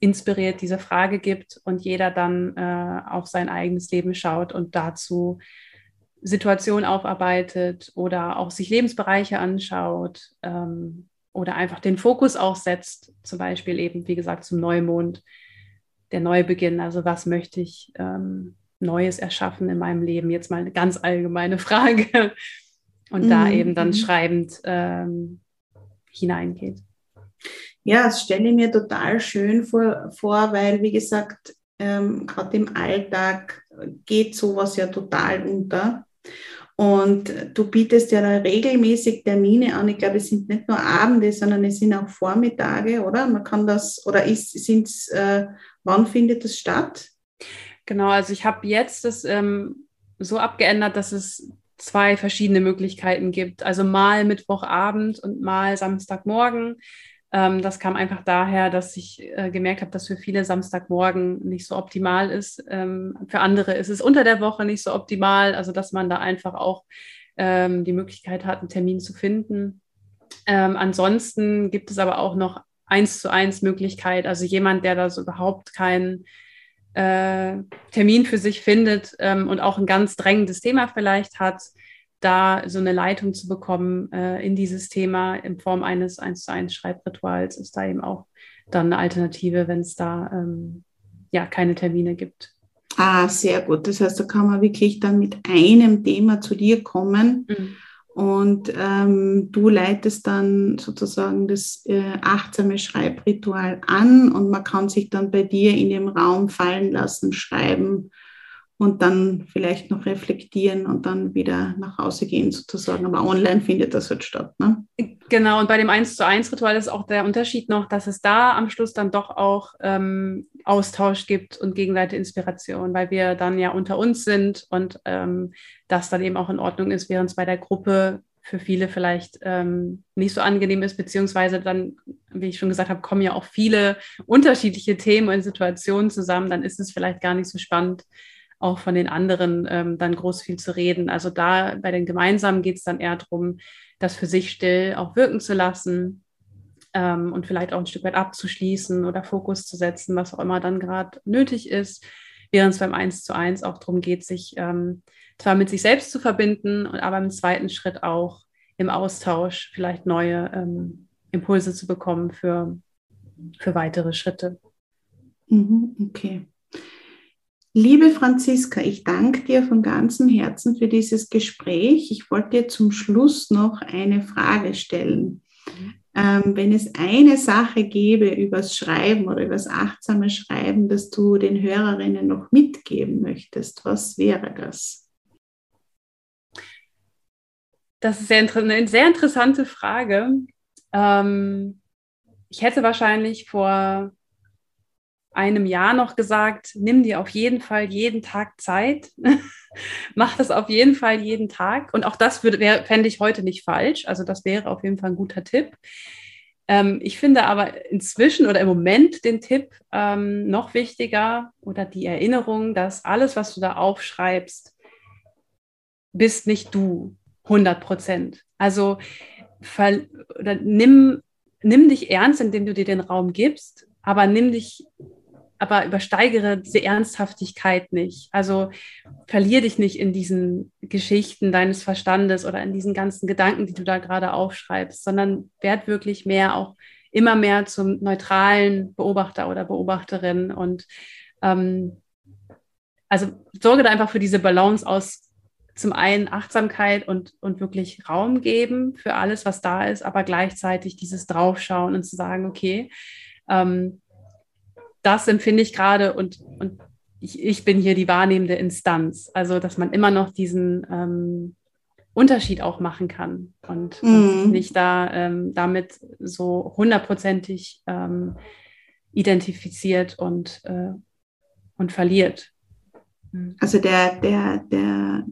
inspiriert diese Frage gibt und jeder dann äh, auf sein eigenes Leben schaut und dazu Situationen aufarbeitet oder auch sich Lebensbereiche anschaut ähm, oder einfach den Fokus auch setzt, zum Beispiel eben, wie gesagt, zum Neumond, der Neubeginn. Also was möchte ich ähm, Neues erschaffen in meinem Leben? Jetzt mal eine ganz allgemeine Frage [LAUGHS] und mhm. da eben dann mhm. schreibend ähm, hineingeht. Ja, das stelle ich mir total schön vor, vor weil, wie gesagt, ähm, gerade im Alltag geht sowas ja total unter. Und du bietest ja da regelmäßig Termine an. Ich glaube, es sind nicht nur Abende, sondern es sind auch Vormittage, oder? Man kann das, oder ist, sind's, äh, wann findet das statt? Genau, also ich habe jetzt das ähm, so abgeändert, dass es zwei verschiedene Möglichkeiten gibt. Also mal Mittwochabend und mal Samstagmorgen. Ähm, das kam einfach daher, dass ich äh, gemerkt habe, dass für viele Samstagmorgen nicht so optimal ist. Ähm, für andere ist es unter der Woche nicht so optimal. Also dass man da einfach auch ähm, die Möglichkeit hat, einen Termin zu finden. Ansonsten gibt es aber auch noch eins zu eins Möglichkeit. Also jemand, der da so überhaupt keinen äh, Termin für sich findet und auch ein ganz drängendes Thema vielleicht hat, da so eine Leitung zu bekommen äh, in dieses Thema in Form eines 1 zu 1 Schreibrituals ist da eben auch dann eine Alternative, wenn es da ähm, ja keine Termine gibt. Ah, sehr gut. Das heißt, da kann man wirklich dann mit einem Thema zu dir kommen. Mhm und ähm, du leitest dann sozusagen das äh, achtsame Schreibritual an und man kann sich dann bei dir in dem Raum fallen lassen, schreiben und dann vielleicht noch reflektieren und dann wieder nach Hause gehen sozusagen. Aber online findet das halt statt. Ne? Genau, und bei dem 1 zu 1 Ritual ist auch der Unterschied noch, dass es da am Schluss dann doch auch ähm, Austausch gibt und gegenseitige Inspiration, weil wir dann ja unter uns sind und ähm, das dann eben auch in Ordnung ist, während es bei der Gruppe für viele vielleicht ähm, nicht so angenehm ist, beziehungsweise dann, wie ich schon gesagt habe, kommen ja auch viele unterschiedliche Themen und Situationen zusammen, dann ist es vielleicht gar nicht so spannend, auch von den anderen ähm, dann groß viel zu reden. Also da bei den Gemeinsamen geht es dann eher darum, das für sich still auch wirken zu lassen ähm, und vielleicht auch ein Stück weit abzuschließen oder Fokus zu setzen, was auch immer dann gerade nötig ist, während es beim Eins zu eins auch darum geht, sich ähm, zwar mit sich selbst zu verbinden, aber im zweiten Schritt auch im Austausch vielleicht neue ähm, Impulse zu bekommen für, für weitere Schritte. Mhm, okay. Liebe Franziska, ich danke dir von ganzem Herzen für dieses Gespräch. Ich wollte dir zum Schluss noch eine Frage stellen. Ähm, wenn es eine Sache gäbe übers Schreiben oder übers achtsame Schreiben, das du den Hörerinnen noch mitgeben möchtest, was wäre das? Das ist eine sehr interessante Frage. Ähm, ich hätte wahrscheinlich vor einem Jahr noch gesagt, nimm dir auf jeden Fall jeden Tag Zeit, [LAUGHS] mach das auf jeden Fall jeden Tag. Und auch das fände ich heute nicht falsch. Also das wäre auf jeden Fall ein guter Tipp. Ähm, ich finde aber inzwischen oder im Moment den Tipp ähm, noch wichtiger oder die Erinnerung, dass alles, was du da aufschreibst, bist nicht du 100 Prozent. Also nimm, nimm dich ernst, indem du dir den Raum gibst, aber nimm dich aber übersteigere diese Ernsthaftigkeit nicht. Also verlier dich nicht in diesen Geschichten deines Verstandes oder in diesen ganzen Gedanken, die du da gerade aufschreibst, sondern werd wirklich mehr auch immer mehr zum neutralen Beobachter oder Beobachterin und ähm, also sorge da einfach für diese Balance aus zum einen Achtsamkeit und, und wirklich Raum geben für alles, was da ist, aber gleichzeitig dieses Draufschauen und zu sagen, okay, ähm, das empfinde ich gerade und, und ich, ich bin hier die wahrnehmende Instanz. Also, dass man immer noch diesen ähm, Unterschied auch machen kann und, mm. und nicht da ähm, damit so hundertprozentig ähm, identifiziert und, äh, und verliert. Mhm. Also der, der, der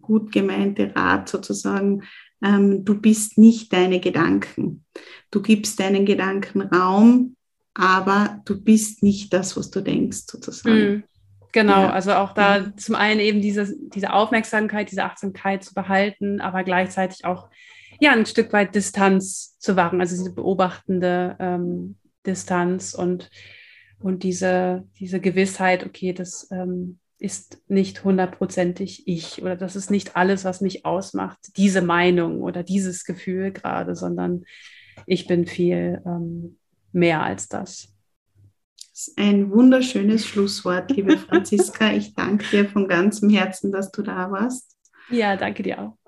gut gemeinte Rat sozusagen, ähm, du bist nicht deine Gedanken. Du gibst deinen Gedanken Raum, aber du bist nicht das, was du denkst sozusagen. Mhm. Genau, ja. also auch da mhm. zum einen eben diese, diese Aufmerksamkeit, diese Achtsamkeit zu behalten, aber gleichzeitig auch ja ein Stück weit Distanz zu wahren, also diese beobachtende ähm, Distanz und, und diese, diese Gewissheit, okay, das ähm, ist nicht hundertprozentig ich oder das ist nicht alles, was mich ausmacht, diese Meinung oder dieses Gefühl gerade, sondern ich bin viel ähm, mehr als das. Das ist ein wunderschönes Schlusswort, liebe [LAUGHS] Franziska. Ich danke dir von ganzem Herzen, dass du da warst. Ja, danke dir auch.